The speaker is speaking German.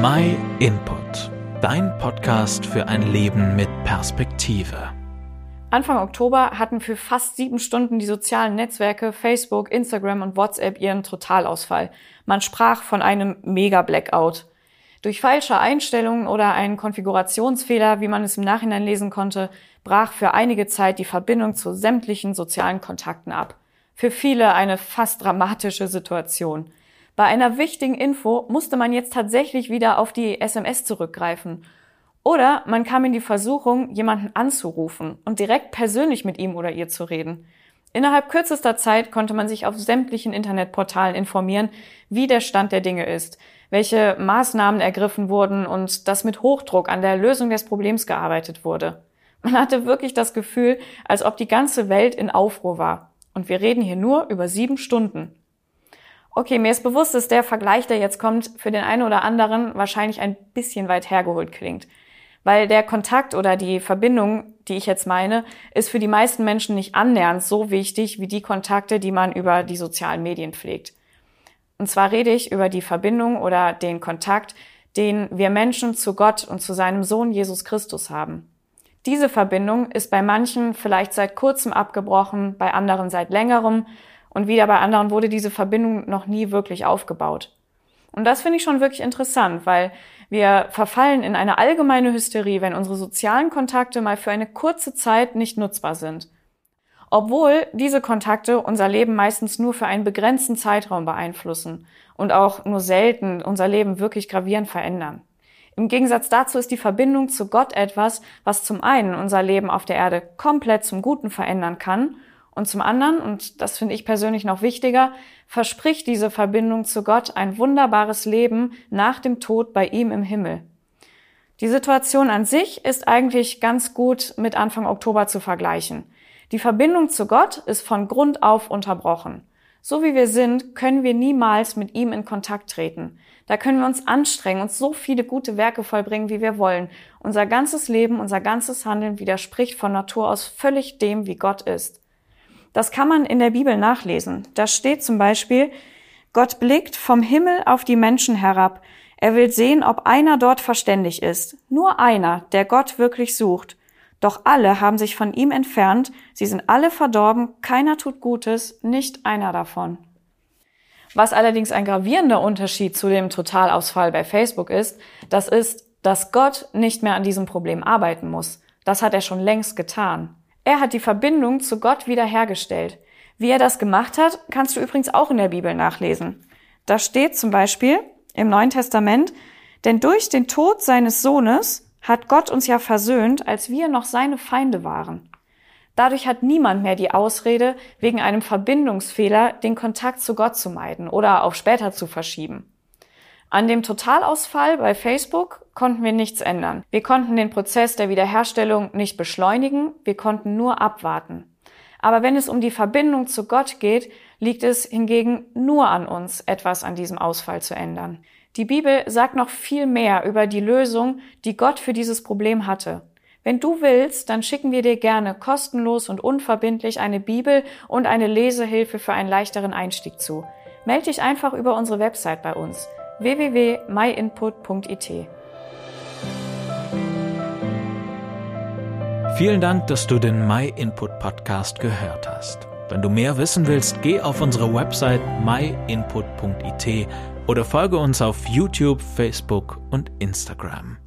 My Input, dein Podcast für ein Leben mit Perspektive. Anfang Oktober hatten für fast sieben Stunden die sozialen Netzwerke Facebook, Instagram und WhatsApp ihren Totalausfall. Man sprach von einem Mega-Blackout. Durch falsche Einstellungen oder einen Konfigurationsfehler, wie man es im Nachhinein lesen konnte, brach für einige Zeit die Verbindung zu sämtlichen sozialen Kontakten ab. Für viele eine fast dramatische Situation. Bei einer wichtigen Info musste man jetzt tatsächlich wieder auf die SMS zurückgreifen oder man kam in die Versuchung, jemanden anzurufen und direkt persönlich mit ihm oder ihr zu reden. Innerhalb kürzester Zeit konnte man sich auf sämtlichen Internetportalen informieren, wie der Stand der Dinge ist, welche Maßnahmen ergriffen wurden und dass mit Hochdruck an der Lösung des Problems gearbeitet wurde. Man hatte wirklich das Gefühl, als ob die ganze Welt in Aufruhr war. Und wir reden hier nur über sieben Stunden. Okay, mir ist bewusst, dass der Vergleich, der jetzt kommt, für den einen oder anderen wahrscheinlich ein bisschen weit hergeholt klingt. Weil der Kontakt oder die Verbindung, die ich jetzt meine, ist für die meisten Menschen nicht annähernd so wichtig wie die Kontakte, die man über die sozialen Medien pflegt. Und zwar rede ich über die Verbindung oder den Kontakt, den wir Menschen zu Gott und zu seinem Sohn Jesus Christus haben. Diese Verbindung ist bei manchen vielleicht seit kurzem abgebrochen, bei anderen seit längerem und wieder bei anderen wurde diese Verbindung noch nie wirklich aufgebaut. Und das finde ich schon wirklich interessant, weil wir verfallen in eine allgemeine Hysterie, wenn unsere sozialen Kontakte mal für eine kurze Zeit nicht nutzbar sind. Obwohl diese Kontakte unser Leben meistens nur für einen begrenzten Zeitraum beeinflussen und auch nur selten unser Leben wirklich gravierend verändern. Im Gegensatz dazu ist die Verbindung zu Gott etwas, was zum einen unser Leben auf der Erde komplett zum Guten verändern kann und zum anderen, und das finde ich persönlich noch wichtiger, verspricht diese Verbindung zu Gott ein wunderbares Leben nach dem Tod bei ihm im Himmel. Die Situation an sich ist eigentlich ganz gut mit Anfang Oktober zu vergleichen. Die Verbindung zu Gott ist von Grund auf unterbrochen. So wie wir sind, können wir niemals mit ihm in Kontakt treten. Da können wir uns anstrengen und so viele gute Werke vollbringen, wie wir wollen. Unser ganzes Leben, unser ganzes Handeln widerspricht von Natur aus völlig dem, wie Gott ist. Das kann man in der Bibel nachlesen. Da steht zum Beispiel, Gott blickt vom Himmel auf die Menschen herab. Er will sehen, ob einer dort verständig ist. Nur einer, der Gott wirklich sucht. Doch alle haben sich von ihm entfernt. Sie sind alle verdorben. Keiner tut Gutes, nicht einer davon. Was allerdings ein gravierender Unterschied zu dem Totalausfall bei Facebook ist, das ist, dass Gott nicht mehr an diesem Problem arbeiten muss. Das hat er schon längst getan. Er hat die Verbindung zu Gott wiederhergestellt. Wie er das gemacht hat, kannst du übrigens auch in der Bibel nachlesen. Da steht zum Beispiel im Neuen Testament, denn durch den Tod seines Sohnes hat Gott uns ja versöhnt, als wir noch seine Feinde waren. Dadurch hat niemand mehr die Ausrede, wegen einem Verbindungsfehler den Kontakt zu Gott zu meiden oder auf später zu verschieben. An dem Totalausfall bei Facebook konnten wir nichts ändern. Wir konnten den Prozess der Wiederherstellung nicht beschleunigen, wir konnten nur abwarten. Aber wenn es um die Verbindung zu Gott geht, liegt es hingegen nur an uns, etwas an diesem Ausfall zu ändern. Die Bibel sagt noch viel mehr über die Lösung, die Gott für dieses Problem hatte. Wenn du willst, dann schicken wir dir gerne kostenlos und unverbindlich eine Bibel und eine Lesehilfe für einen leichteren Einstieg zu. Melde dich einfach über unsere Website bei uns www.myinput.it. Vielen Dank, dass du den MyInput Podcast gehört hast. Wenn du mehr wissen willst, geh auf unsere Website myinput.it oder folge uns auf YouTube, Facebook und Instagram.